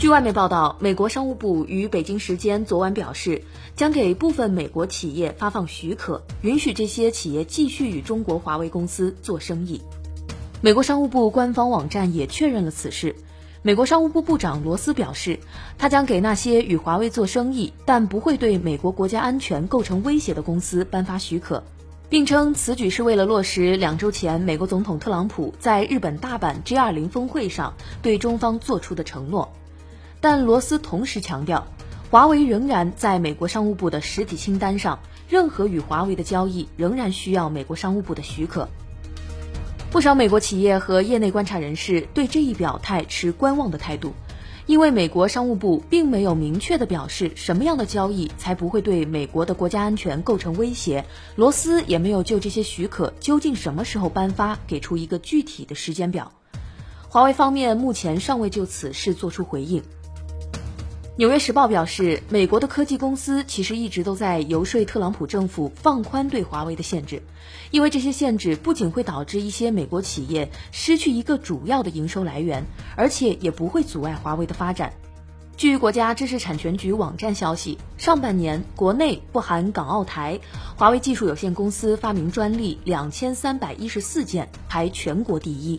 据外媒报道，美国商务部于北京时间昨晚表示，将给部分美国企业发放许可，允许这些企业继续与中国华为公司做生意。美国商务部官方网站也确认了此事。美国商务部部长罗斯表示，他将给那些与华为做生意但不会对美国国家安全构成威胁的公司颁发许可，并称此举是为了落实两周前美国总统特朗普在日本大阪 G20 峰会上对中方做出的承诺。但罗斯同时强调，华为仍然在美国商务部的实体清单上，任何与华为的交易仍然需要美国商务部的许可。不少美国企业和业内观察人士对这一表态持观望的态度，因为美国商务部并没有明确的表示什么样的交易才不会对美国的国家安全构成威胁，罗斯也没有就这些许可究竟什么时候颁发给出一个具体的时间表。华为方面目前尚未就此事作出回应。纽约时报表示，美国的科技公司其实一直都在游说特朗普政府放宽对华为的限制，因为这些限制不仅会导致一些美国企业失去一个主要的营收来源，而且也不会阻碍华为的发展。据国家知识产权局网站消息，上半年国内不含港澳台，华为技术有限公司发明专利两千三百一十四件，排全国第一。